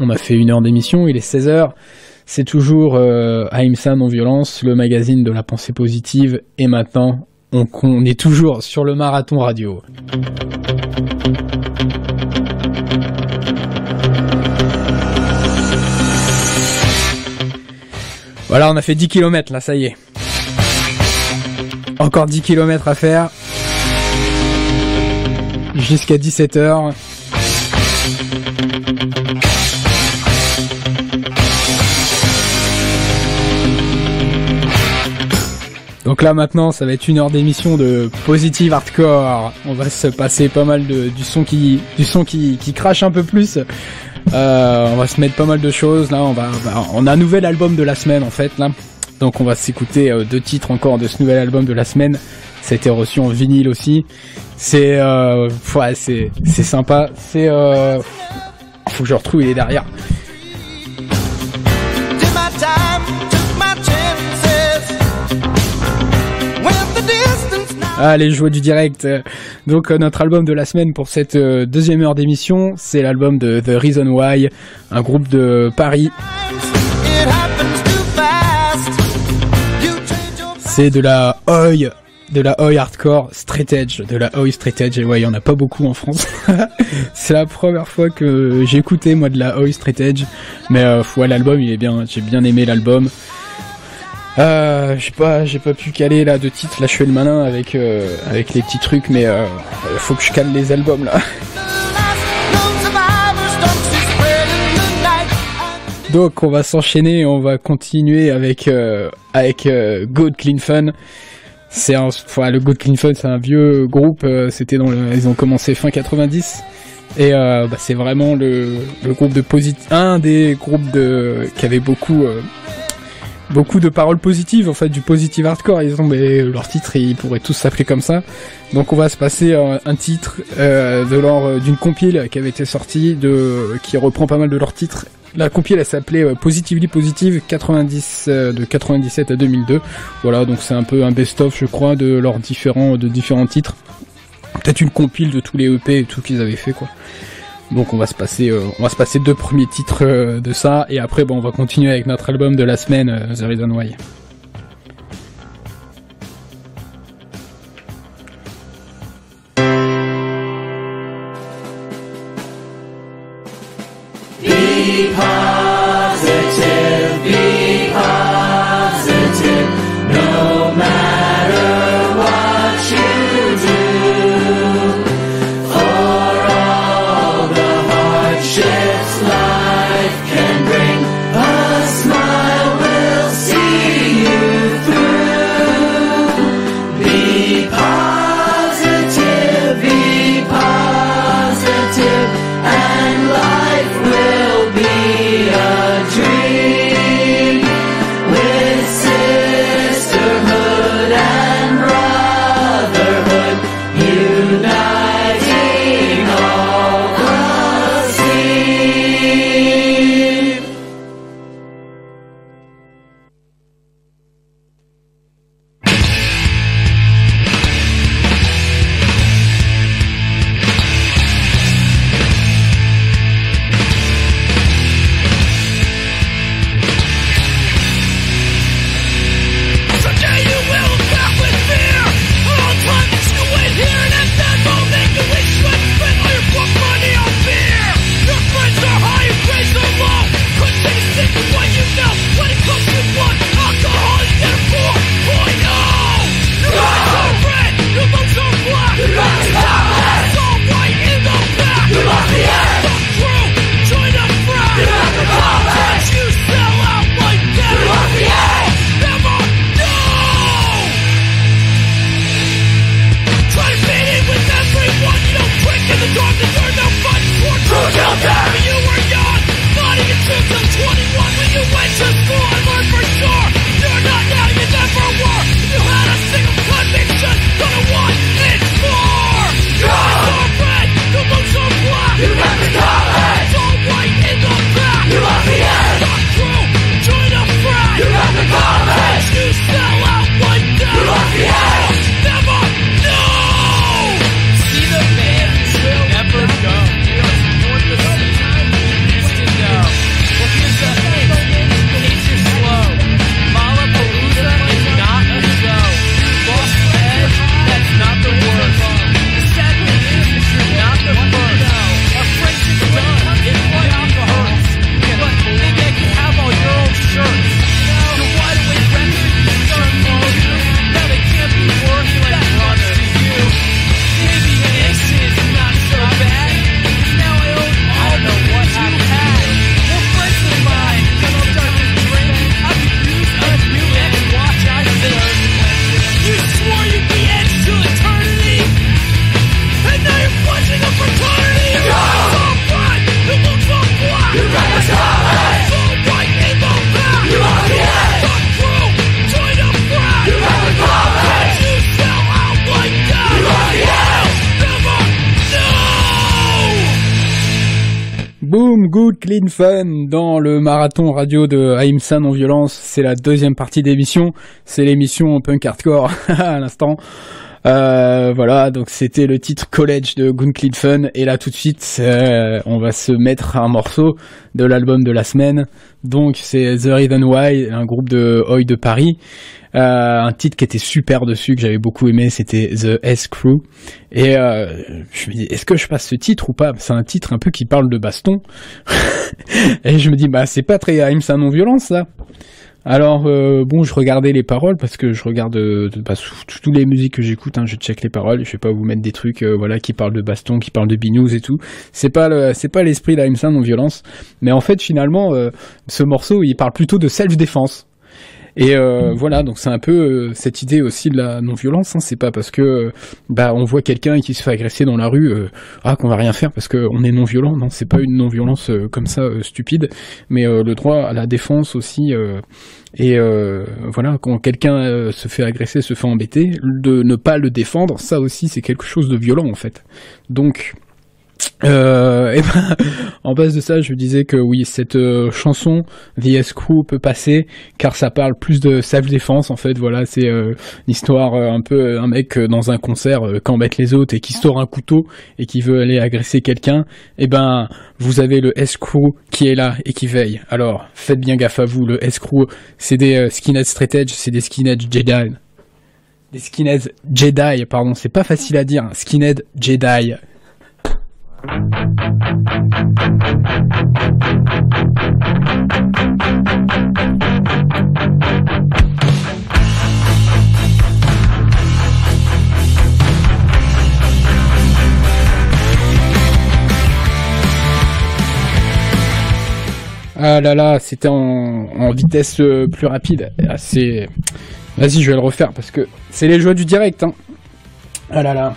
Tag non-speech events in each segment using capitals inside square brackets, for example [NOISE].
On a fait une heure d'émission, il est 16h. C'est toujours euh, Aïmsa Non-Violence, le magazine de la pensée positive. Et maintenant, on, on est toujours sur le marathon radio. Voilà, on a fait 10 km là, ça y est. Encore 10 km à faire. Jusqu'à 17h. Donc là maintenant, ça va être une heure d'émission de positive hardcore. On va se passer pas mal de du son qui du son qui, qui crache un peu plus. Euh, on va se mettre pas mal de choses là. On va, on a un nouvel album de la semaine en fait là. Donc on va s'écouter euh, deux titres encore de ce nouvel album de la semaine. Été reçu en vinyle aussi. C'est euh, ouais, c'est c'est sympa. C'est euh, faut que je retrouve il est derrière. Allez, joie du direct. Donc euh, notre album de la semaine pour cette euh, deuxième heure d'émission, c'est l'album de The Reason Why, un groupe de Paris. C'est de la oi, de la oi hardcore straight edge, de la oi straight edge. Et ouais, il y en a pas beaucoup en France. [LAUGHS] c'est la première fois que j'ai écouté moi de la oi straight edge, mais euh, ouais, l'album il est bien, j'ai bien aimé l'album. Euh, j'ai pas, j'ai pas pu caler là de titres. Là, je fais le malin avec euh, avec les petits trucs, mais euh, faut que je cale les albums là. [LAUGHS] Donc, on va s'enchaîner, on va continuer avec euh, avec euh, Good Clean Fun. C'est un, enfin, le Good Clean Fun, c'est un vieux groupe. euh, C'était dans le, ils ont commencé fin 90. Et bah, c'est vraiment le, le groupe de posit un des groupes de qui avait beaucoup beaucoup de paroles positives, en fait, du positive hardcore. Ils ont, mais leur titre, ils pourraient tous s'appeler comme ça. Donc on va se passer un, un titre euh, de leur d'une compile qui avait été sortie, de qui reprend pas mal de leurs titres. La compile, elle s'appelait euh, Positively Positive 90 euh, de 97 à 2002. Voilà, donc c'est un peu un best-of, je crois, de leurs différents de différents titres. Peut-être une compile de tous les EP et tout qu'ils avaient fait, quoi. Donc on va se passer, euh, on va se passer deux premiers titres euh, de ça et après on va continuer avec notre album de la semaine, euh, The Reason Why. Clean dans le marathon radio de Aïmsa Non Violence. C'est la deuxième partie d'émission. C'est l'émission punk hardcore [LAUGHS] à l'instant. Euh, voilà, donc c'était le titre College de Good Clean Fun. Et là tout de suite, euh, on va se mettre un morceau de l'album de la semaine. Donc c'est The Reason Why, un groupe de Oi de Paris. Euh, un titre qui était super dessus, que j'avais beaucoup aimé, c'était The S Crew. Et euh, je me dis, est-ce que je passe ce titre ou pas? C'est un titre un peu qui parle de baston. [LAUGHS] et je me dis, bah c'est pas très c'est un non-violence ça. Alors euh, bon, je regardais les paroles parce que je regarde euh, bah, toutes les musiques que j'écoute, hein, je check les paroles. Je vais pas vous mettre des trucs euh, voilà qui parlent de baston, qui parlent de binous et tout. C'est pas le, c'est pas l'esprit d'Aimsa non violence. Mais en fait, finalement, euh, ce morceau, il parle plutôt de self défense. Et euh, voilà, donc c'est un peu euh, cette idée aussi de la non-violence. Hein, c'est pas parce que euh, bah on voit quelqu'un qui se fait agresser dans la rue, euh, ah qu'on va rien faire parce qu'on est non-violent. Non, c'est pas une non-violence comme ça stupide, mais le droit à la défense aussi. et voilà, quand quelqu'un se fait agresser, se fait embêter, de ne pas le défendre, ça aussi c'est quelque chose de violent en fait. Donc euh, [LAUGHS] et ben, en base de ça, je disais que oui, cette euh, chanson The S Crew peut passer car ça parle plus de self-défense en fait. Voilà, c'est euh, une histoire un peu un mec dans un concert qui embête les autres et qui sort un couteau et qui veut aller agresser quelqu'un. Et ben, vous avez le S Crew qui est là et qui veille. Alors, faites bien gaffe à vous. Le S Crew, c'est des skinheads straight edge, c'est des skinheads Jedi. Des skinheads Jedi, pardon, c'est pas facile à dire. hein. Skinhead Jedi. Ah là là, c'était en, vitesse euh, plus rapide. Ah, c'est... Vas-y, je vais le refaire parce que c'est les joies du direct. Hein. Ah là là.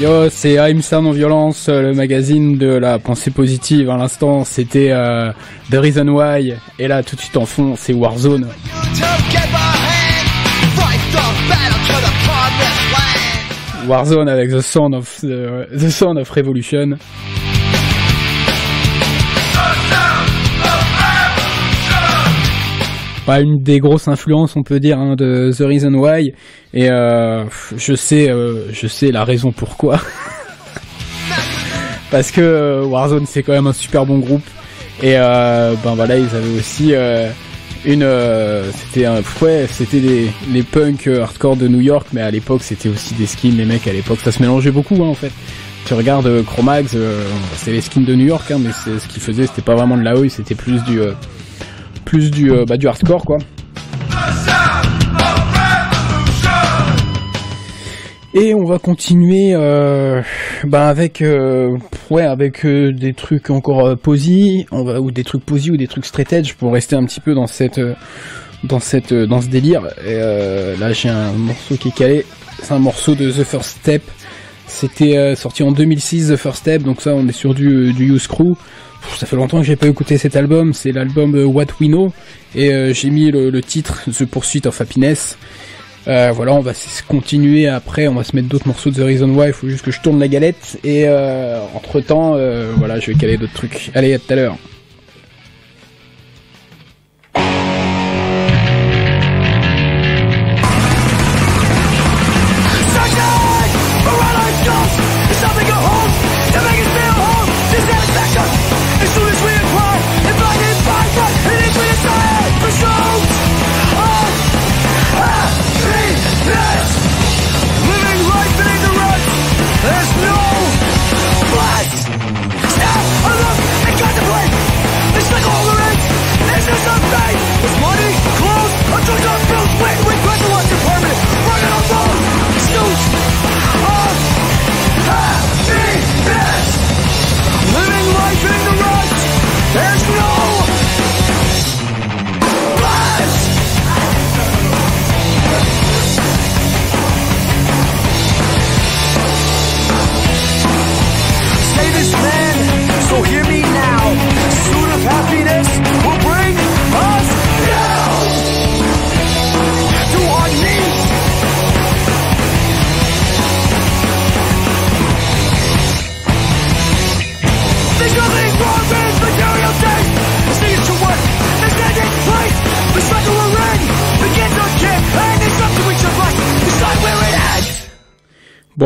Yo, c'est I'm Sam en violence, euh, le magazine de la pensée positive. À l'instant, c'était euh, The Reason Why. Et là, tout de suite en fond, c'est Warzone. Warzone avec The Sound of euh, The Sound of Revolution. Bah, une des grosses influences, on peut dire, hein, de The Reason Why. Et euh, je sais, euh, je sais la raison pourquoi. [LAUGHS] Parce que euh, Warzone, c'est quand même un super bon groupe. Et ben voilà, ils avaient aussi une, c'était un, ouais, c'était les, les punks hardcore de New York, mais à l'époque, c'était aussi des skins. Les mecs à l'époque, ça se mélangeait beaucoup, hein, en fait. Tu regardes euh, Chromax, c'est les skins de New York, hein, mais ce qu'ils faisaient, c'était pas vraiment de la oi, c'était plus du, plus du, euh, bah, du hardcore, quoi. Et on va continuer euh, bah avec euh, avec des trucs encore posy, on va ou des trucs posy ou des trucs straight edge pour rester un petit peu dans cette dans cette dans ce délire. Là j'ai un morceau qui est calé, c'est un morceau de The First Step. C'était sorti en 2006 The First Step, donc ça on est sur du du Use Crew. Ça fait longtemps que j'ai pas écouté cet album, c'est l'album euh, What We Know et euh, j'ai mis le, titre The Pursuit of Happiness. Euh, voilà, on va continuer après, on va se mettre d'autres morceaux de The Reason Why, il faut juste que je tourne la galette, et entre temps, voilà, je vais caler d'autres trucs. Allez, à tout à l'heure.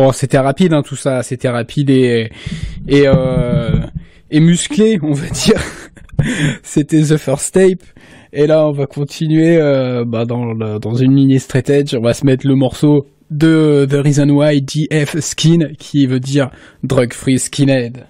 Bon, c'était rapide, hein, tout ça, c'était rapide et et euh, et musclé, on va dire. [LAUGHS] c'était The First Tape. Et là, on va continuer euh, bah, dans le- dans une lignée straight edge. On va se mettre le morceau de The Reason Why DF Skin, qui veut dire Drug Free Skinhead.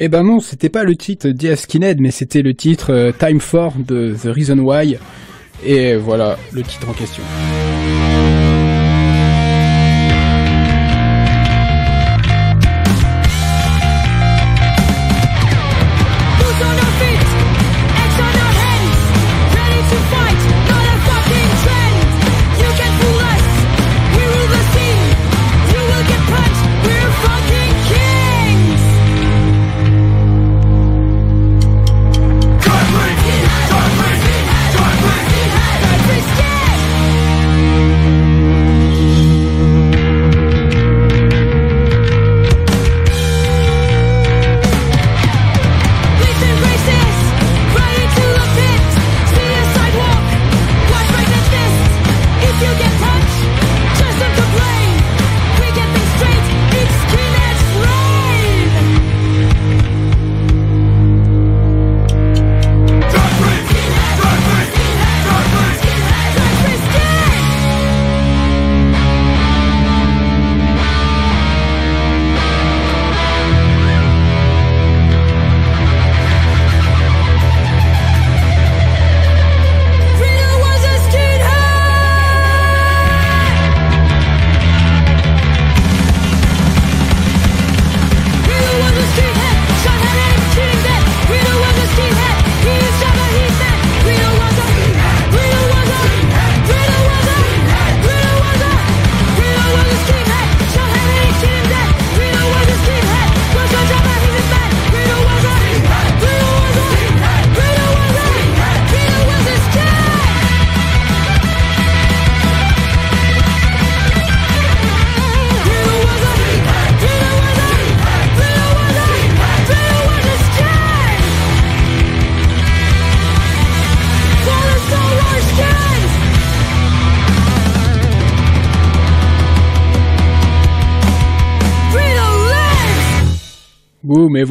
Eh ben non, c'était pas le titre DF Skinhead, mais c'était le titre euh, Time For de The Reason Why. Et voilà le titre en question.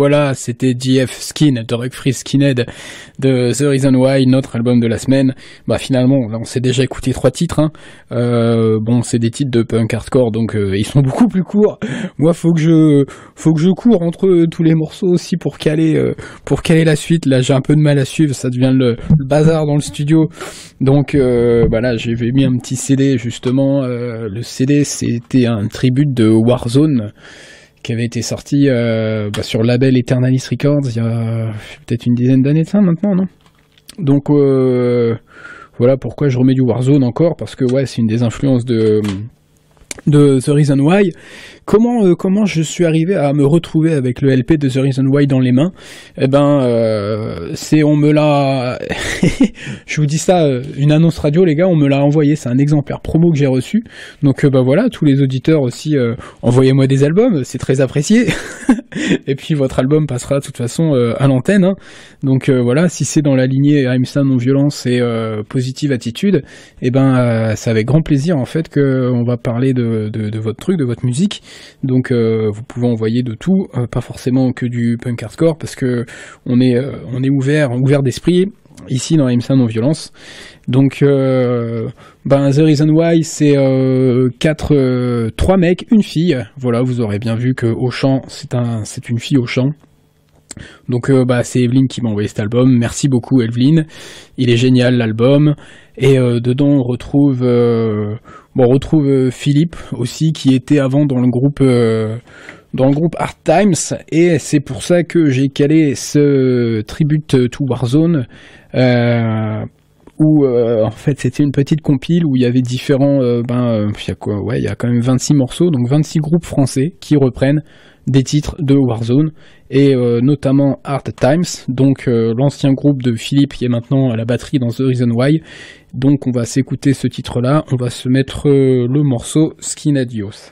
Voilà, c'était DF Skin, Drug Free Skinhead de The Reason Why, notre album de la semaine. Bah finalement, on s'est déjà écouté trois titres. Hein. Euh, bon, c'est des titres de punk hardcore, donc euh, ils sont [LAUGHS] beaucoup plus courts. Moi, faut que je, faut que je cours entre tous les morceaux aussi pour caler, euh, pour caler la suite. Là, j'ai un peu de mal à suivre, ça devient le, bazar dans le studio. Donc, bah là, j'ai mis un petit CD justement. Le CD, c'était un tribute de Warzone qui avait été sorti euh, bah, sur le label Eternalis Records il y a peut-être une dizaine d'années de ça maintenant, non? Donc euh, voilà pourquoi je remets du Warzone encore, parce que ouais, c'est une des influences de de The Reason Why. Comment euh, comment je suis arrivé à me retrouver avec le LP de The Reason Why dans les mains? Eh ben euh, c'est on me l'a [LAUGHS] je vous dis ça euh, une annonce radio les gars, on me l'a envoyé, c'est un exemplaire promo que j'ai reçu. Donc euh, bah voilà, tous les auditeurs aussi envoyez-moi des albums, c'est très apprécié. [LAUGHS] Et puis votre album passera de toute façon à l'antenne. hein. Donc voilà, si c'est dans la lignée AMSA non violence et positive attitude, eh ben c'est avec grand plaisir en fait que on va parler de, de, votre truc, de votre musique. Donc euh, vous pouvez envoyer de tout, euh, pas forcément que du punk hardcore, parce que on est euh, on est ouvert, ouvert d'esprit ici dans AMSA non violence. Donc ben The Reason Why c'est quatre trois mecs, une fille. Voilà, vous aurez bien vu que au chant, c'est un c'est une fille au chant. Donc bah c'est Evelyne qui m'a envoyé cet album. Merci beaucoup Evelyne. Il est génial l'album. Et dedans on retrouve bon on retrouve euh, Philippe aussi qui était avant dans le groupe euh, dans le groupe Hard Times. Et c'est pour ça que j'ai calé ce tribute to Warzone euh, où en fait c'était une petite compile où il y avait différents ben il y a quoi ouais il y a quand même 26 morceaux donc 26 groupes français qui reprennent des titres de Warzone et euh, notamment Hard Times. Donc euh, l'ancien groupe de Philippe qui est maintenant à la batterie dans The Reason Why donc on va s'écouter ce titre là on va se mettre euh, le morceau Skin Adios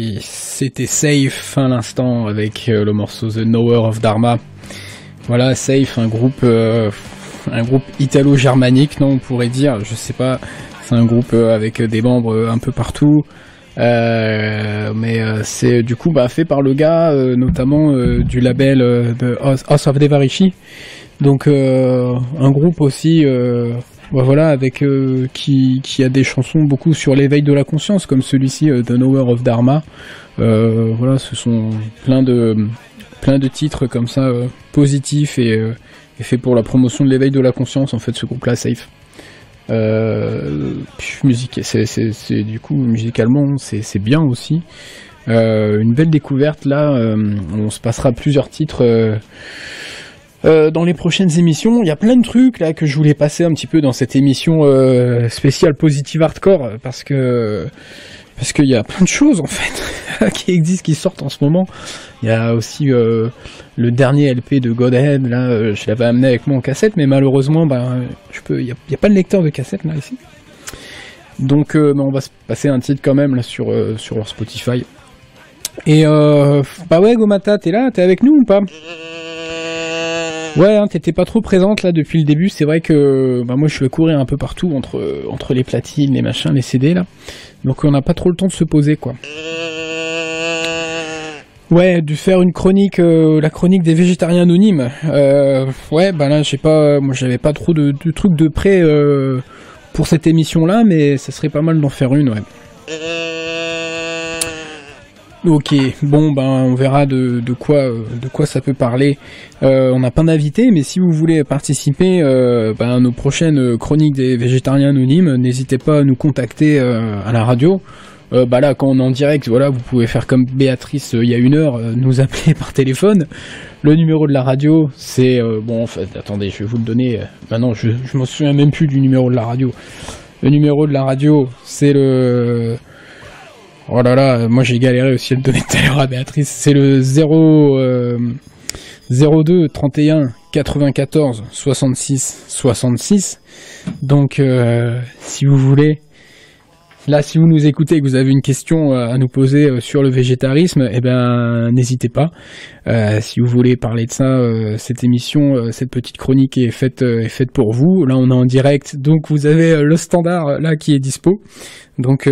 c'était Safe à l'instant avec euh, le morceau The Knower of Dharma. Voilà, Safe, euh, un groupe, italo-germanique, non, on pourrait dire. Je sais pas, c'est un groupe euh, avec des membres un peu partout. Mais c'est du coup bah, fait par le gars, notamment du label de House of Devarishi. Donc un groupe aussi bah voilà, avec euh, qui, qui a des chansons beaucoup sur l'éveil de la conscience, comme celui-ci, euh, The Knower of Dharma. Euh, voilà, ce sont plein de, plein de titres comme ça, euh, positifs et, euh, et faits pour la promotion de l'éveil de la conscience, en fait, ce groupe-là, Safe. Euh, musique, c'est du coup musicalement c'est bien aussi. une belle découverte là, on se passera plusieurs titres euh, dans les prochaines émissions. Il y a plein de trucs là que je voulais passer un petit peu dans cette émission euh, spéciale positive hardcore parce que parce qu'il y a plein de choses en fait [LAUGHS] qui existent, qui sortent en ce moment. Il y a aussi euh, le dernier LP de Godhead. Là, je l'avais amené avec moi en cassette, mais malheureusement, bah, je peux. Il y a, pas de lecteur de cassette là ici. Donc, bah, on va se passer un titre quand même là sur sur Spotify. Et bah ouais, Gomata, t'es là, t'es avec nous ou pas? Ouais, hein, t'étais pas trop présente là depuis le début. C'est vrai que bah, moi je vais courir un peu partout entre entre les platines, les machins, les CD là. Donc on n'a pas trop le temps de se poser quoi. Ouais, de faire une chronique, euh, la chronique des végétariens anonymes. Euh, ouais, bah là j'ai pas, moi j'avais pas trop de, de trucs de près euh, pour cette émission là, mais ça serait pas mal d'en faire une, ouais. Ok, bon ben on verra de, euh, quoi ça peut parler. Euh, on n'a pas d'invité, mais si vous voulez participer euh, ben, à nos prochaines chroniques des végétariens anonymes, n'hésitez pas à nous contacter à la radio. Euh, bah là, quand on est en direct, voilà, vous pouvez faire comme Béatrice il y a une heure, nous appeler [LAUGHS] par téléphone. Le numéro de la radio, c'est bon. En fait, attendez, je vais vous le donner. Maintenant, je je m'en souviens même plus du numéro de la radio. Le numéro de la radio, c'est le Oh là là, moi j'ai galéré aussi à le donner tout à l'heure à Béatrice. C'est le 0, euh, 02 31 94 66 66. Donc euh, si vous voulez, là si vous nous écoutez et que vous avez une question euh, à nous poser euh, sur le végétarisme, eh ben n'hésitez pas. Euh, si vous voulez parler de ça, cette émission, cette petite chronique est faite est faite pour vous. Là on est en direct, donc vous avez le standard là qui est dispo. Donc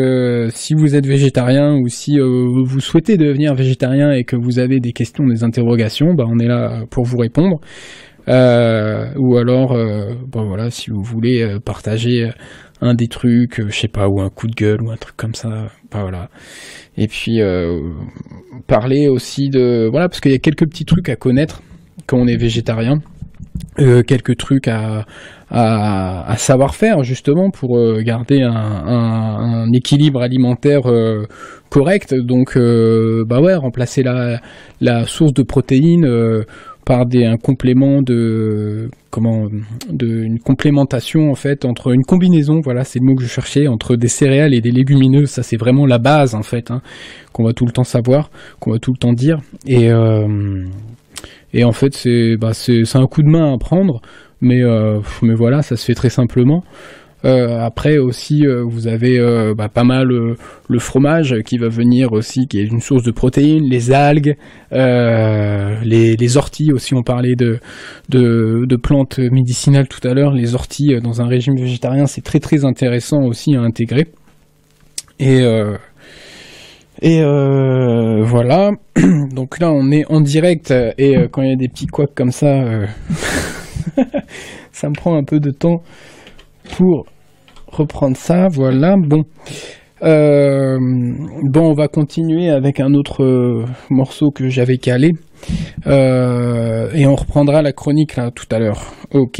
si vous êtes végétarien ou si vous souhaitez devenir végétarien et que vous avez des questions, des interrogations, bah, on est là pour vous répondre. Ou alors, bon voilà, si vous voulez partager un des trucs, euh, je sais pas, ou un coup de gueule ou un truc comme ça, bah voilà. Et puis euh, parler aussi de voilà, parce qu'il y a quelques petits trucs à connaître quand on est végétarien. Euh, quelques trucs à, à, à savoir faire justement pour euh, garder un, un, un équilibre alimentaire euh, correct. Donc, euh, bah ouais, remplacer la, la source de protéines par un complément de comment de une complémentation en fait entre une combinaison voilà c'est le mot que je cherchais entre des céréales et des légumineuses ça c'est vraiment la base en fait hein, qu'on va tout le temps savoir qu'on va tout le temps dire et euh, et en fait, c'est bah, c'est un coup de main à prendre, mais euh, mais voilà, ça se fait très simplement. Euh, après aussi, euh, vous avez euh, bah, pas mal le fromage qui va venir aussi, qui est une source de protéines, les algues, les, orties aussi. On parlait de, plantes médicinales tout à l'heure. Les orties dans un régime végétarien, c'est très très intéressant aussi à intégrer. Et voilà. [CLEARS THROAT] Donc là, on est en direct et quand il y a des petits couacs comme ça, [LAUGHS] ça me prend un peu de temps pour reprendre ça. Voilà. Bon. Euh, bon, on va continuer avec un autre euh, morceau que j'avais calé Euh, et on reprendra la chronique là tout à l'heure. Ok.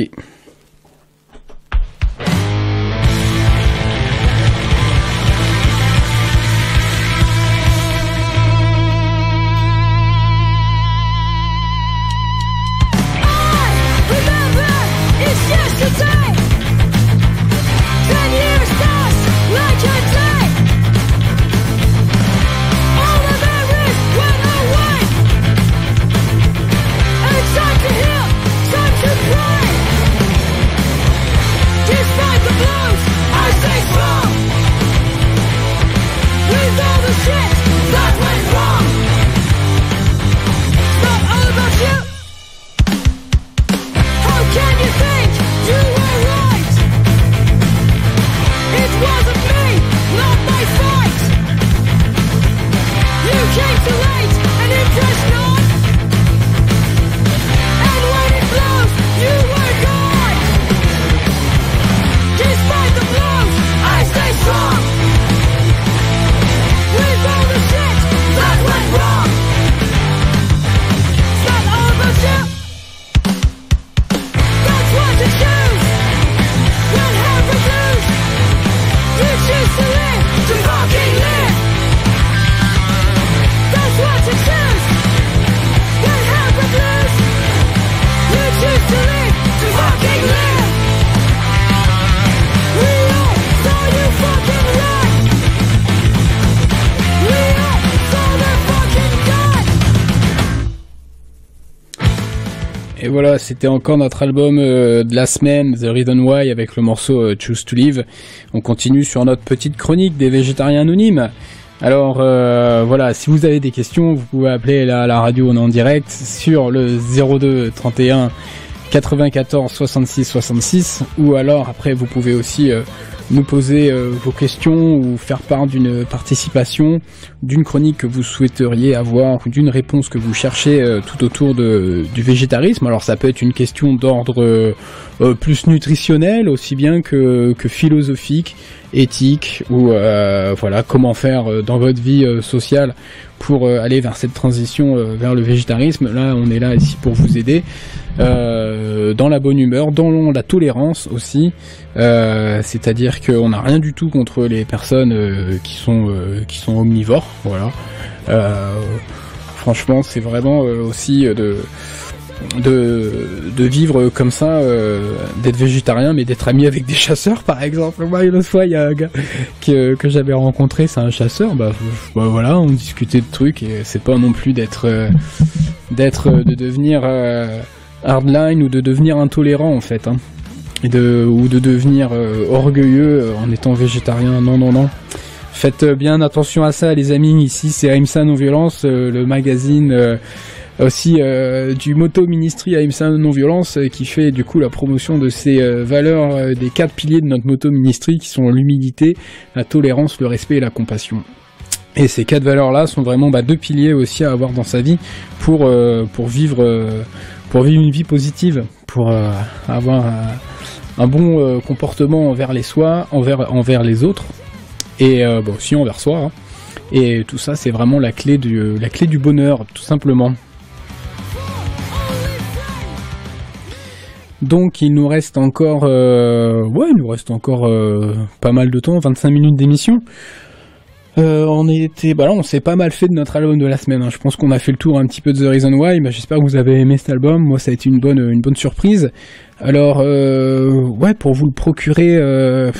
C'était encore notre album euh, de la semaine, The Reason Why, avec le morceau euh, Choose to Live. On continue sur notre petite chronique des végétariens anonymes. Alors euh, voilà, si vous avez des questions, vous pouvez appeler la, la radio, en direct sur le 02 31 94 66 66 ou alors après vous pouvez aussi nous poser euh, vos questions ou faire part d'une participation, d'une chronique que vous souhaiteriez avoir ou d'une réponse que vous cherchez euh, tout autour de, du végétarisme. Alors ça peut être une question d'ordre euh, plus nutritionnel aussi bien que, que philosophique, éthique ou voilà comment faire dans votre vie sociale pour euh, aller vers cette transition euh, vers le végétarisme. Là, on est là ici pour vous aider euh, dans la bonne humeur, dans la tolérance aussi. C'est-à-dire qu'on n'a rien du tout contre les personnes qui sont qui sont omnivores. Voilà. Franchement, c'est vraiment aussi de de, de vivre comme ça, euh, d'être végétarien, mais d'être ami avec des chasseurs, par exemple. Moi, une il y a un gars que, que j'avais rencontré, c'est un chasseur. Bah, bah voilà, on discutait de trucs et c'est pas non plus d'être, euh, d'être, euh, de devenir hardline ou de devenir intolérant en fait, hein. et de ou de devenir orgueilleux en étant végétarien. Non, non, non. Faites bien attention à ça, les amis. Ici, c'est Aimsa Non Violence, le magazine aussi euh, du Moto Ministry Aimsa Non Violence, euh, qui fait du coup la promotion de ces euh, valeurs, des quatre piliers de notre Moto Ministry, qui sont l'humilité, la tolérance, le respect et la compassion. Et ces quatre valeurs-là sont vraiment bah, deux piliers aussi à avoir dans sa vie pour pour vivre pour vivre une vie positive, pour avoir un bon comportement envers les soi, envers envers les autres et bah, aussi envers soi. hein. Et tout ça, c'est vraiment la clé du la clé du bonheur, tout simplement. Donc il nous reste encore, euh, ouais, il nous reste encore euh, pas mal de temps, 25 minutes d'émission. Euh, on était, bah là, on s'est pas mal fait de notre album de la semaine. hein. Je pense qu'on a fait le tour un petit peu de The Reason Why. Bah, J'espère que vous avez aimé cet album. Moi, ça a été une bonne, une bonne surprise. Alors, euh, ouais, pour vous le procurer, euh,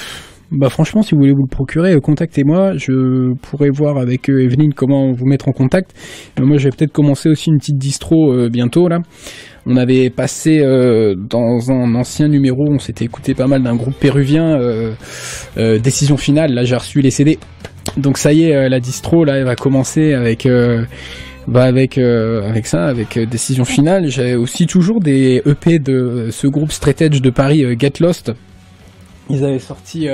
bah franchement, si vous voulez vous le procurer, euh, contactez-moi. Je pourrais voir avec Evelyne comment vous mettre en contact. Moi, je vais peut-être commencer aussi une petite distro bientôt là. On avait passé euh, dans un ancien numéro, on s'était écouté pas mal d'un groupe péruvien. euh, euh, décision finale. Là, j'ai reçu les CD. Donc ça y est, la distro là, elle va commencer avec. bah avec avec ça, avec décision finale, j'ai aussi toujours des EP de ce groupe Straight Edge de Paris, Get Lost. Ils avaient sorti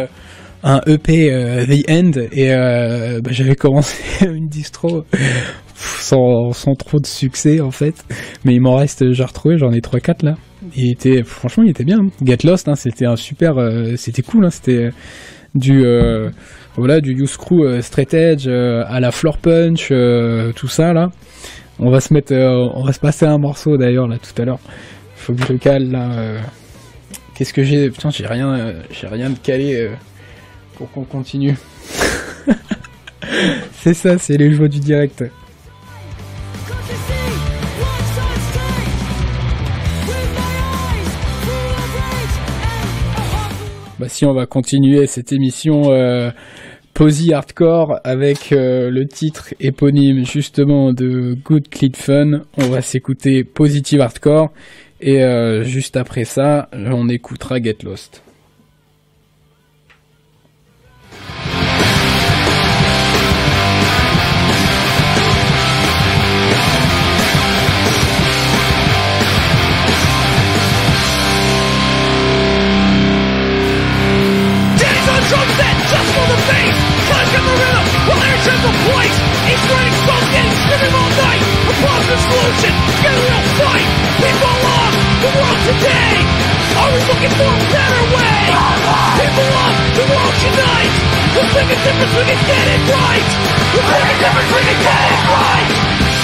un EP The End et bah, j'avais commencé [LAUGHS] une distro sans, trop de succès en fait, mais il m'en reste, j'ai retrouvé, j'en ai 3-4 là. Il était, franchement, il était bien. Get Lost, hein, c'était un super, euh, c'était cool, hein, c'était du euh, voilà du Use Crew euh, Straight Edge euh, à la Floor Punch, euh, tout ça là. On va se mettre, euh, on va se passer un morceau d'ailleurs là tout à l'heure. Faut que je le cale là. euh. Qu'est-ce que j'ai? Putain, j'ai rien, euh, j'ai rien de calé euh, pour qu'on continue. [LAUGHS] c'est ça, c'est les joies du direct. Bah si on va continuer cette émission euh, Hardcore avec euh, le titre éponyme justement de Good Clean Fun. On va s'écouter Positive Hardcore et euh, juste après ça, on écoutera Get Lost. Positive solution, get a real fight. People of the world today, always looking for a better way. People of the world unite. We'll make a difference, we can get it right. We'll make a difference, we can get it right.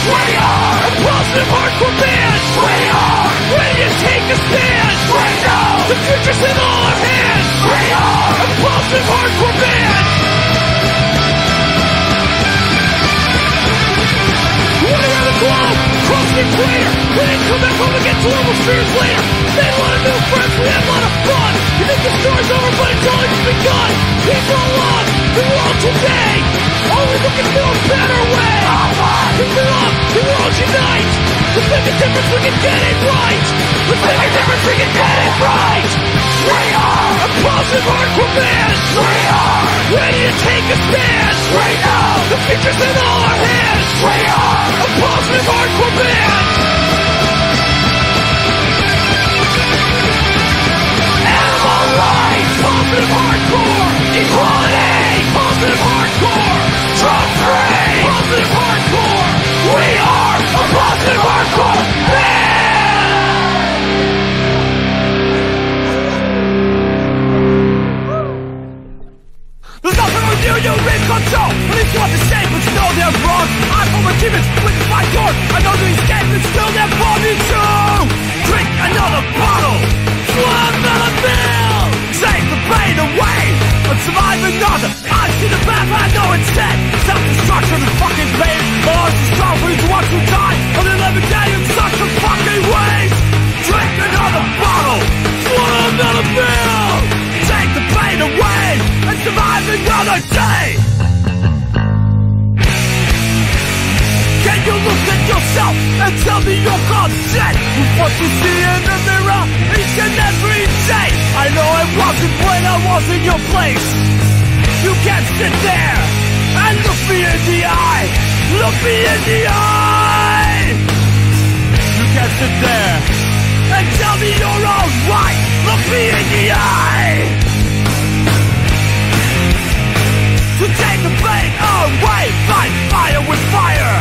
We are a positive hardcore band. We are ready to take a stand. We know the future's in all our hands. We are a positive hardcore band. Whoa! Cross the equator! Did come back over to 12 years later. Made a lot of new friends, we had a lot of fun. You think the story's over, but it's only just begun. People love the world today. Always looking for a better way. People love the world unite. Let's make a difference, we can get it right. Let's make a difference, we can get it right. We are a positive band. We are ready to take a stand. We know the future's in all our hands. We are a positive hardcore positive hardcore. Equality, positive hardcore. Drug free, positive hardcore. We are a positive hardcore band. There's nothing with you, you in control. Police want the same, but you know they're wrong. I'm from with another. I see the path, I know it's set. Self-destruction is fucking pain. Heart's too strong for you to watch you die. On the 11th day in such a fucking waste. Drink another bottle, swallow another pill. Take the pain away and survive another day. Can you look at yourself and tell me you're consent with what you see in the mirror each and every day? I know I wasn't when I was in your place. You can't sit there and look me in the eye. Look me in the eye. You can't sit there and tell me you're alright. Look me in the eye. To take the pain away, oh, fight fire with fire.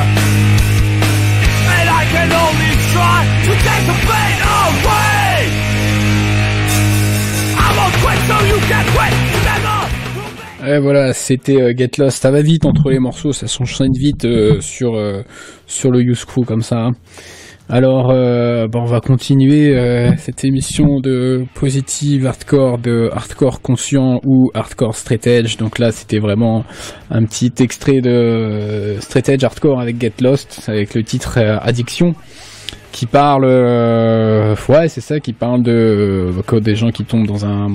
And I can only try to take the pain away. Oh, I won't quit so you can quit. Voilà, c'était euh, Get Lost. Ça va vite entre les morceaux, ça s'enchaîne vite euh, sur euh, sur le Use Crew comme ça. hein. Alors, bon, on va continuer cette émission de positive hardcore, de hardcore conscient ou hardcore straight edge. Donc là, c'était vraiment un petit extrait de straight edge hardcore avec Get Lost, avec le titre Addiction, qui parle, euh, ouais, c'est ça, qui parle de euh, des gens qui tombent dans un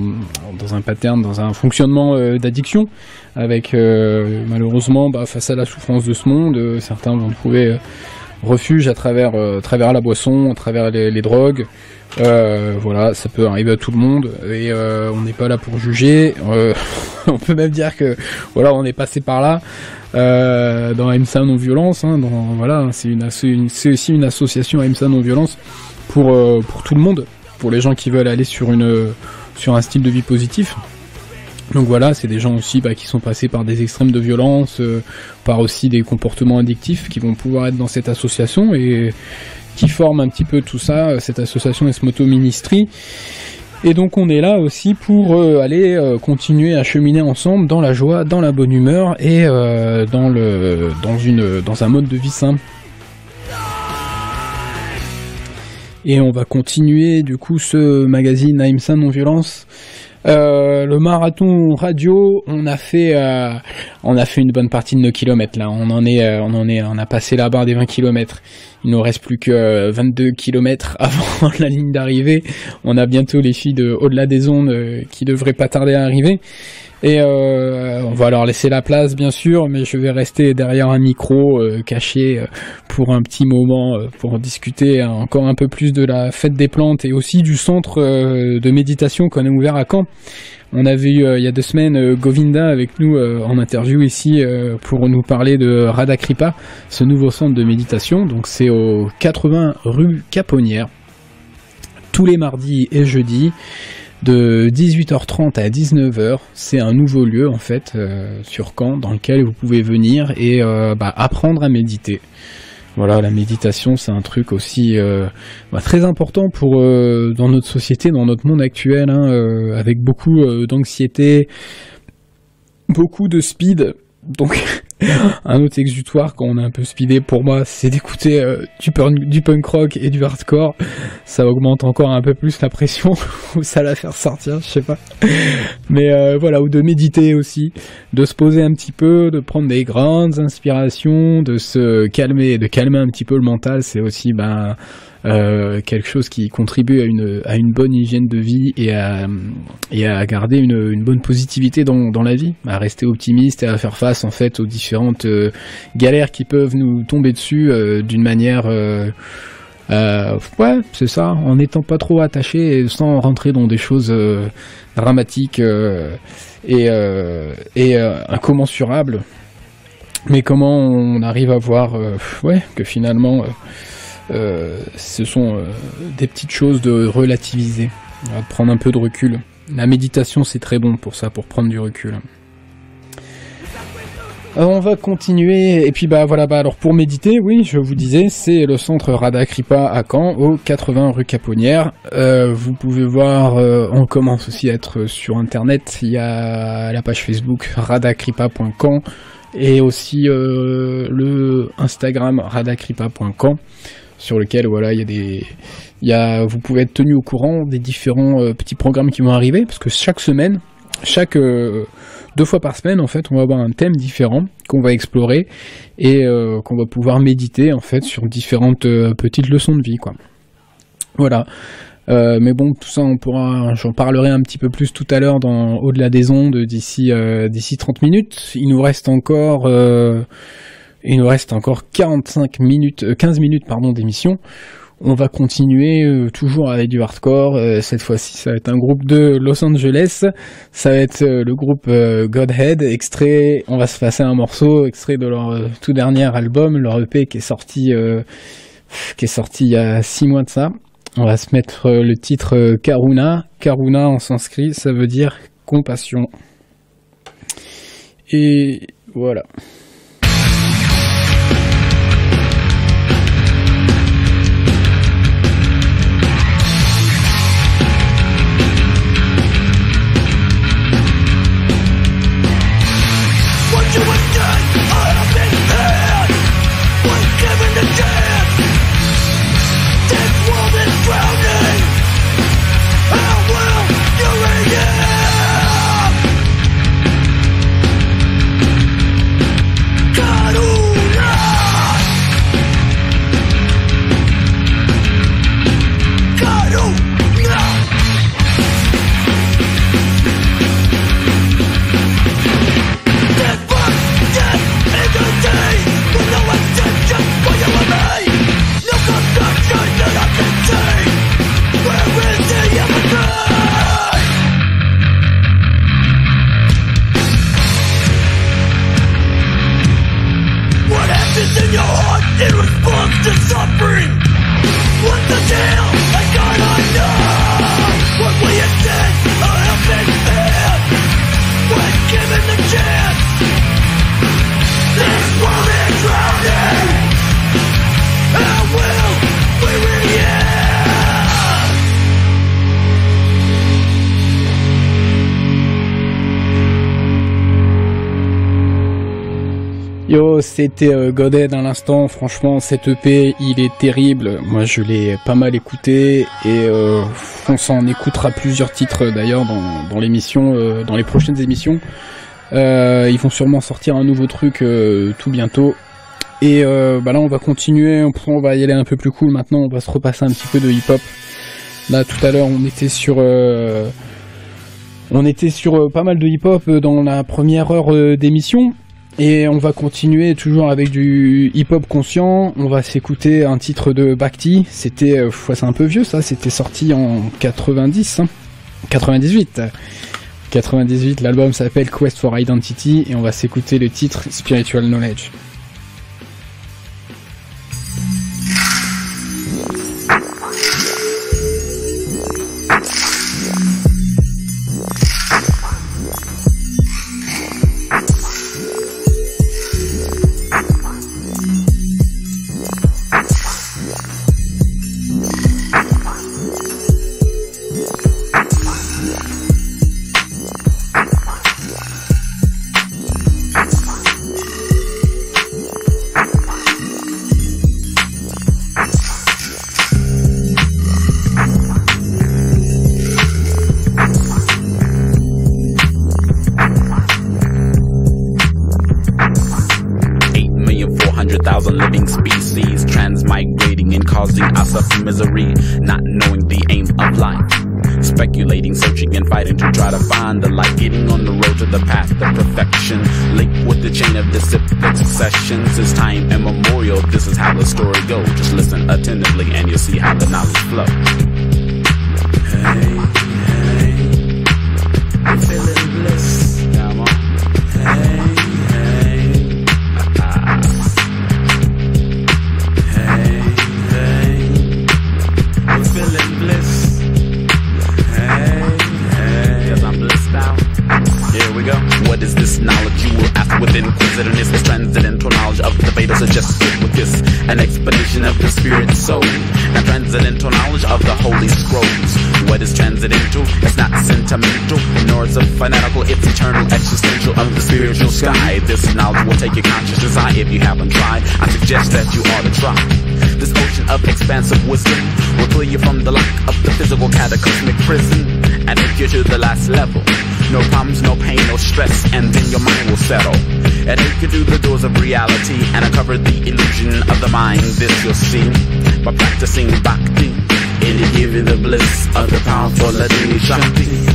dans un pattern, dans un fonctionnement euh, d'addiction, avec euh, malheureusement, bah, face à la souffrance de ce monde, euh, certains vont trouver refuge à travers, à travers la boisson, à travers les, les drogues. Euh, voilà, ça peut arriver à tout le monde et euh, on n'est pas là pour juger. Euh, [LAUGHS] on peut même dire que voilà, on est passé par là dans AMSA non violence. Hein, dans, voilà, c'est une, c'est aussi une association AMSA non violence pour pour tout le monde, pour les gens qui veulent aller sur une sur un style de vie positif. Donc voilà, c'est des gens aussi bah, qui sont passés par des extrêmes de violence, par aussi des comportements addictifs qui vont pouvoir être dans cette association et qui forment un petit peu tout ça, euh, cette association Esmoto Ministry. Et donc on est là aussi pour euh, aller euh, continuer à cheminer ensemble dans la joie, dans la bonne humeur et dans le dans une dans un mode de vie sain. Et on va continuer du coup ce magazine AIMSA non violence. Le marathon radio, on a fait, on a fait une bonne partie de nos kilomètres là. On en est, euh, on en est, on a passé la barre des 20 kilomètres. Il nous reste plus que euh, 22 kilomètres [LAUGHS] avant la ligne d'arrivée. On a bientôt les filles de au-delà des ondes euh, qui devraient pas tarder à arriver. Et euh, on va leur laisser la place bien sûr, mais je vais rester derrière un micro euh, caché euh, pour un petit moment euh, pour discuter encore un peu plus de la fête des plantes et aussi du centre euh, de méditation qu'on a ouvert à Caen. On avait eu euh, il y a deux semaines euh, Govinda avec nous euh, en interview ici pour nous parler de Radakripa, ce nouveau centre de méditation. Donc c'est au 80 rue Caponnière, tous les mardis et jeudis de 18h30 à 19h. C'est un nouveau lieu en fait sur Caen dans lequel vous pouvez venir et bah, apprendre à méditer. Voilà, la méditation, c'est un truc aussi euh, bah, très important pour euh, dans notre société, dans notre monde actuel, hein, euh, avec beaucoup euh, d'anxiété, beaucoup de speed. Donc, [LAUGHS] [LAUGHS] un autre exutoire quand on est un peu speedé pour moi, c'est d'écouter euh, du, punk, rock et du hardcore. Ça augmente encore un peu plus la pression, [LAUGHS] ou ça la faire sortir, je sais pas. Mais euh, voilà, ou de méditer aussi, de se poser un petit peu, de prendre des grandes inspirations, de se calmer, de calmer un petit peu le mental, c'est aussi ben euh, quelque chose qui contribue à une, à une bonne hygiène de vie et à, et à garder une, une bonne positivité dans, dans la vie, à rester optimiste et à faire face en fait aux différentes euh, galères qui peuvent nous tomber dessus euh, d'une manière ouais, c'est ça, en n'étant pas trop attaché et sans rentrer dans des choses dramatiques et, et incommensurables. Mais comment on arrive à voir ouais, que finalement ce sont euh, des petites choses de relativiser, à prendre un peu de recul. La méditation c'est très bon pour ça, pour prendre du recul. Alors, on va continuer. Et puis bah voilà bah alors pour méditer oui je vous disais c'est le centre Rada Kripa à Caen au 80 rue Caponnière. Euh, vous pouvez voir euh, on commence aussi à être sur internet. Il y a la page Facebook radakripa.camp et aussi euh, le Instagram radakripa.camp sur lequel voilà il y a des il y a vous pouvez être tenu au courant des différents euh, petits programmes qui vont arriver parce que chaque semaine chaque euh, deux fois par semaine en fait on va avoir un thème différent qu'on va explorer et euh, qu'on va pouvoir méditer en fait sur différentes petites leçons de vie quoi. Voilà. Mais bon tout ça on pourra j'en parlerai un petit peu plus tout à l'heure dans au-delà des ondes d'ici d'ici 30 minutes. Il nous reste encore il nous reste encore 45 minutes euh, 15 minutes pardon d'émission on va continuer euh, toujours avec du hardcore. Euh, cette fois-ci, ça va être un groupe de Los Angeles. Ça va être euh, le groupe euh, Godhead. Extrait, on va se passer un morceau extrait de leur euh, tout dernier album, leur EP qui est sorti, euh, qui est sorti il y a six mois de ça. On va se mettre euh, le titre euh, Karuna. Karuna en sanskrit, ça veut dire compassion. Et voilà. C'était euh, Godhead à l'instant. Franchement, cet EP, il est terrible. Moi, je l'ai pas mal écouté et euh, on s'en écoutera plusieurs titres d'ailleurs dans, l'émission, euh, dans les prochaines émissions. Euh, ils vont sûrement sortir un nouveau truc euh, tout bientôt. Et euh, bah là, on va continuer. On va y aller un peu plus cool maintenant. On va se repasser un petit peu de hip-hop. Là, tout à l'heure, on était sur euh, on était sur euh, pas mal de hip-hop euh, dans la première heure euh, d'émission. Et on va continuer toujours avec du hip-hop conscient. On va s'écouter un titre de Bhakti. C'était, euh, c'est un peu vieux ça. C'était sorti en 90, hein. 98. 98. L'album s'appelle Quest for Identity et on va s'écouter le titre Spiritual Knowledge. Life. Speculating, searching, and fighting to try to find the light. Getting on the road to the path of perfection. Linked with the chain of disciplic successions. It's time immemorial. This is how the story goes. Just listen attentively and you'll see how the knowledge flows. Hey, hey, feeling bliss. Come on. Hey, knowledge you will ask with inquisitiveness? This transcendental knowledge of the Vedas sit with this. An explanation of the spirit soul. And transcendental knowledge of the holy scrolls. What is transcendental? It's not sentimental, nor is it fanatical. It's eternal, existential of the spiritual sky. This knowledge will take your consciousness high if you haven't tried. I suggest that you ought to try. This ocean of expansive wisdom will clear you from the lock of the physical cataclysmic prison and take you to the last level. No problems, no pain, no stress, and then your mind will settle. And take you through the doors of reality and uncover the illusion of the mind. This you'll see by practicing bhakti. And It'll you the bliss of the powerful Ladini Shakti.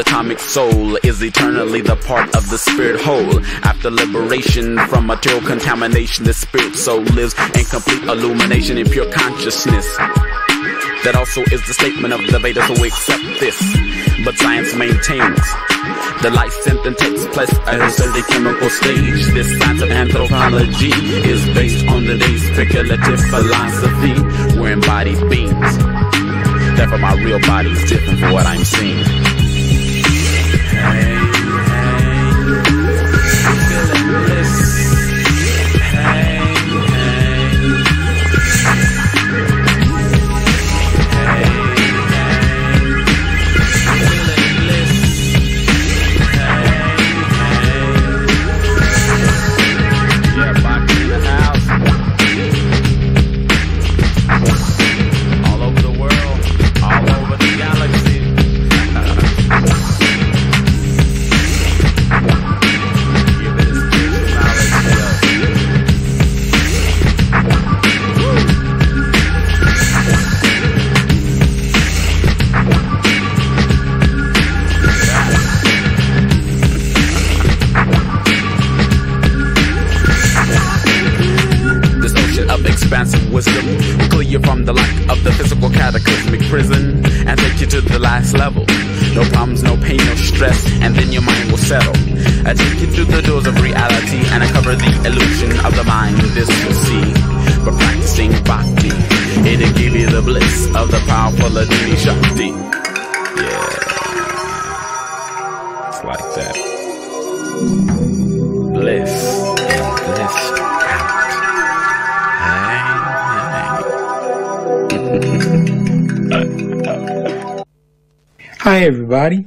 The atomic soul is eternally the part of the spirit whole. After liberation from material contamination, the spirit soul lives in complete illumination in pure consciousness. That also is the statement of the Vedas, who accept this. But science maintains the life sentence takes place at a certain chemical stage. This science of anthropology is based on the day's speculative philosophy. We're embodied beings. Therefore, my real body is different from what I'm seeing. Thank. Uncover the illusion of the mind. This you'll see. But practicing bhakti, it'll give you the bliss of the powerful Adini Shakti. Yeah. It's like that. Bliss and bliss. Hi, everybody.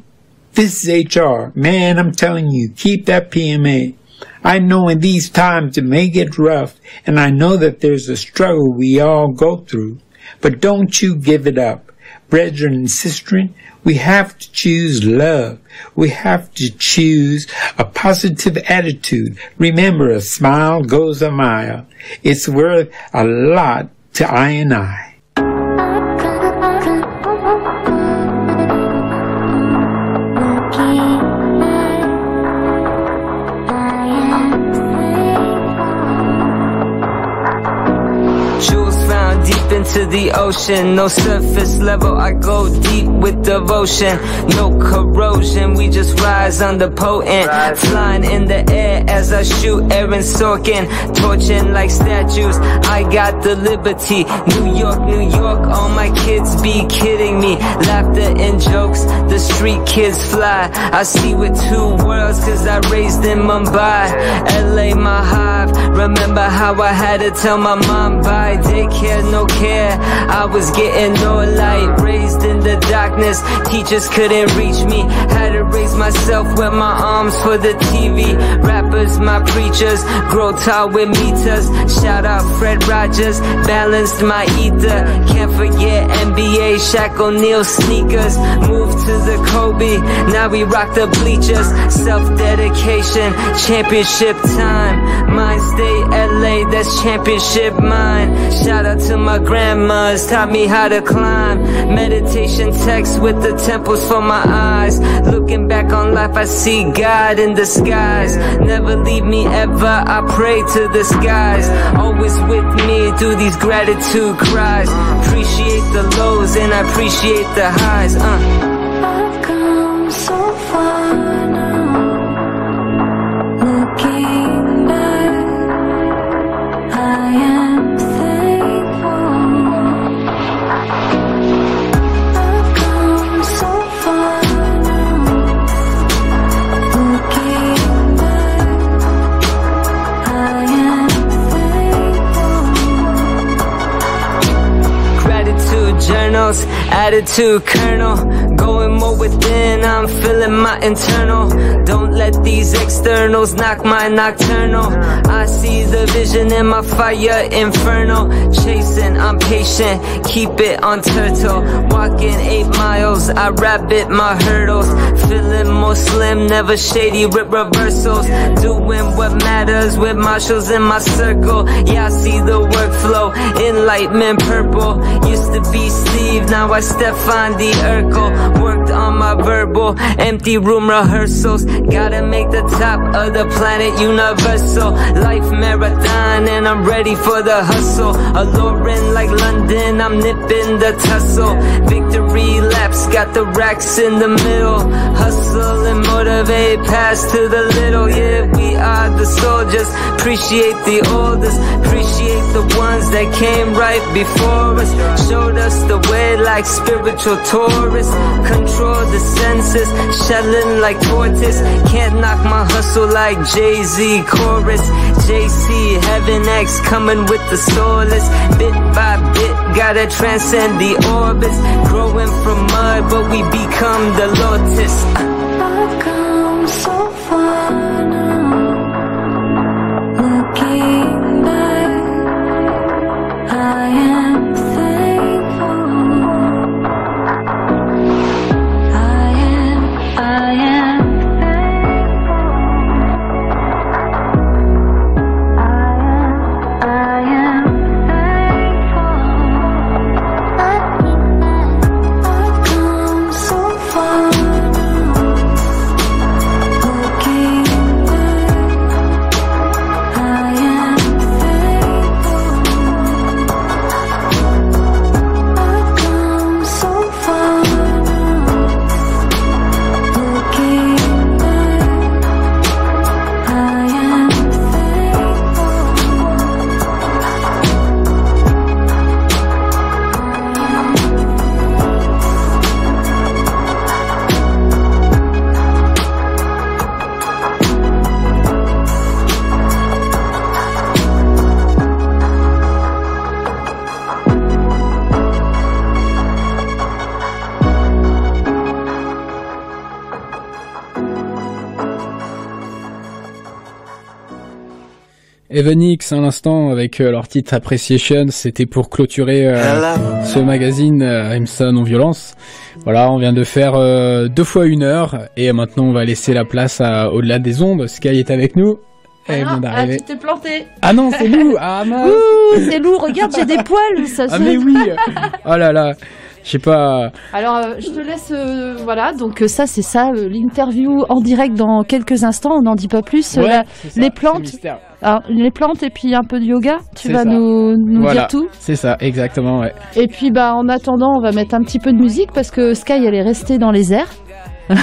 This is HR. Man, I'm telling you, keep that PMA. I know in these times it may get rough, and I know that there's a struggle we all go through, but don't you give it up. Brethren and sistren, we have to choose love. We have to choose a positive attitude. Remember, a smile goes a mile. It's worth a lot to I and I. into the ocean. No surface level, I go deep with devotion. No corrosion, we just rise under potent. Flying in the air as I shoot Aaron Sorkin. Torching like statues, I got the liberty. New York, New York, all my kids be kidding me. Laughter and jokes, the street kids fly. I see with two worlds cause I raised in Mumbai. LA my hive. Remember how I had to tell my mom bye. Daycare, no care. I was getting no light. Raised in the darkness. Teachers couldn't reach me. Had to raise myself with my arms for the TV. Rappers, my preachers. Grow tall with meters. Shout out Fred Rogers. Balanced my ether. Can't forget NBA. Shaq O'Neal sneakers. Moved to the Kobe. Now we rock the bleachers. Self dedication. Championship time. Mind state LA. That's championship mine. Shout out to my grandmas. Taught me how to climb. Meditation text with the temples for my eyes. Looking back on life, I see God in the skies. Never leave me ever. I pray to the skies. Always with me through these gratitude cries. Appreciate the lows and I appreciate the highs. Uh. Attitude kernel. Going more within, I'm feeling my internal. Don't let these externals knock my nocturnal. I see the vision in my fire inferno. Chasing, I'm patient, keep it on turtle. Walking eight miles, I rabbit my hurdles. Feeling more slim, never shady, rip reversals. Doing what matters with my marshals in my circle. Yeah, I see the workflow, enlightenment purple. Used to be Steve, now I Stefan the Urkel. Worked on my verbal, empty room rehearsals. Gotta make the top of the planet universal. Life marathon, and I'm ready for the hustle. Alluring like London, I'm nipping the tussle. Victory relapse, got the racks in the middle. Hustle and motivate, pass to the little. Yeah, we are the soldiers. Appreciate the oldest, appreciate the ones that came right before us. Showed us the way like spiritual tourists. Control the senses, shelling like tortoise. Can't knock my hustle like Jay Z chorus. JC, Heaven X coming with the soulless. Bit by bit, gotta transcend the orbits. Growing from mud, but we become the lotus. I've come so far Evanix à l'instant avec euh, leur titre Appreciation, c'était pour clôturer euh, ce magazine euh, IMSA non violence. Voilà, on vient de faire euh, deux fois une heure et maintenant on va laisser la place à au-delà des ondes. Sky est avec nous. Elle vient Ah, d'arriver. tu t'es planté. Ah non, c'est nous. [LAUGHS] Ah mince. C'est lourd. Regarde, j'ai des poils. Ça Ah se- mais oui. [LAUGHS] Oh là là. Je sais pas. Alors, euh, je te laisse. euh, voilà. Donc euh, ça, c'est ça, l'interview en direct dans quelques instants. On n'en dit pas plus. Ouais, la- c'est ça, les plantes. alors, les plantes et puis un peu de yoga. Tu vas ça. nous, nous Voilà. dire tout. C'est ça, exactement, ouais. Et puis, bah, en attendant, on va mettre un petit peu de musique parce que Sky, elle est restée dans les airs. [LAUGHS]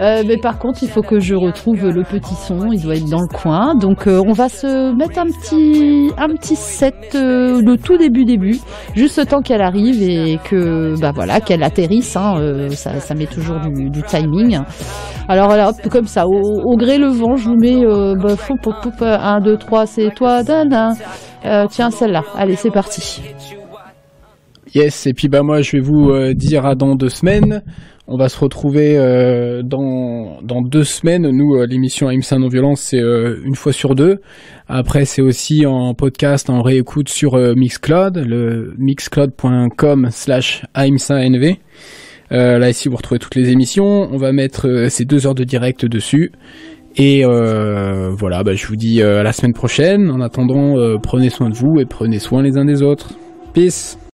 Euh, mais par contre, il faut que je retrouve le petit son. Il doit être dans le coin. Donc, euh, on va se mettre un petit, un petit set, euh, le tout début début, juste le temps qu'elle arrive et que, bah voilà, qu'elle atterrisse. Hein, euh, ça, ça met toujours du, timing. Alors voilà, hop, comme ça, au, gré le vent, je vous mets, bah, fou, pou, pou, pou, 1, 2, 3, c'est toi, tiens, celle-là. Allez, c'est parti. Yes, et puis bah moi je vais vous euh, dire à dans deux semaines. On va se retrouver euh, dans dans deux semaines. Nous, euh, l'émission AIMSA non violence, c'est une fois sur deux. Après, c'est aussi en podcast, en réécoute sur Mixcloud, le mixcloud.com/slash AIMSANV. Euh, là ici, vous retrouvez toutes les émissions. On va mettre ces deux heures de direct dessus. Et voilà, bah, je vous dis à la semaine prochaine. En attendant, prenez soin de vous et prenez soin les uns des autres. Peace.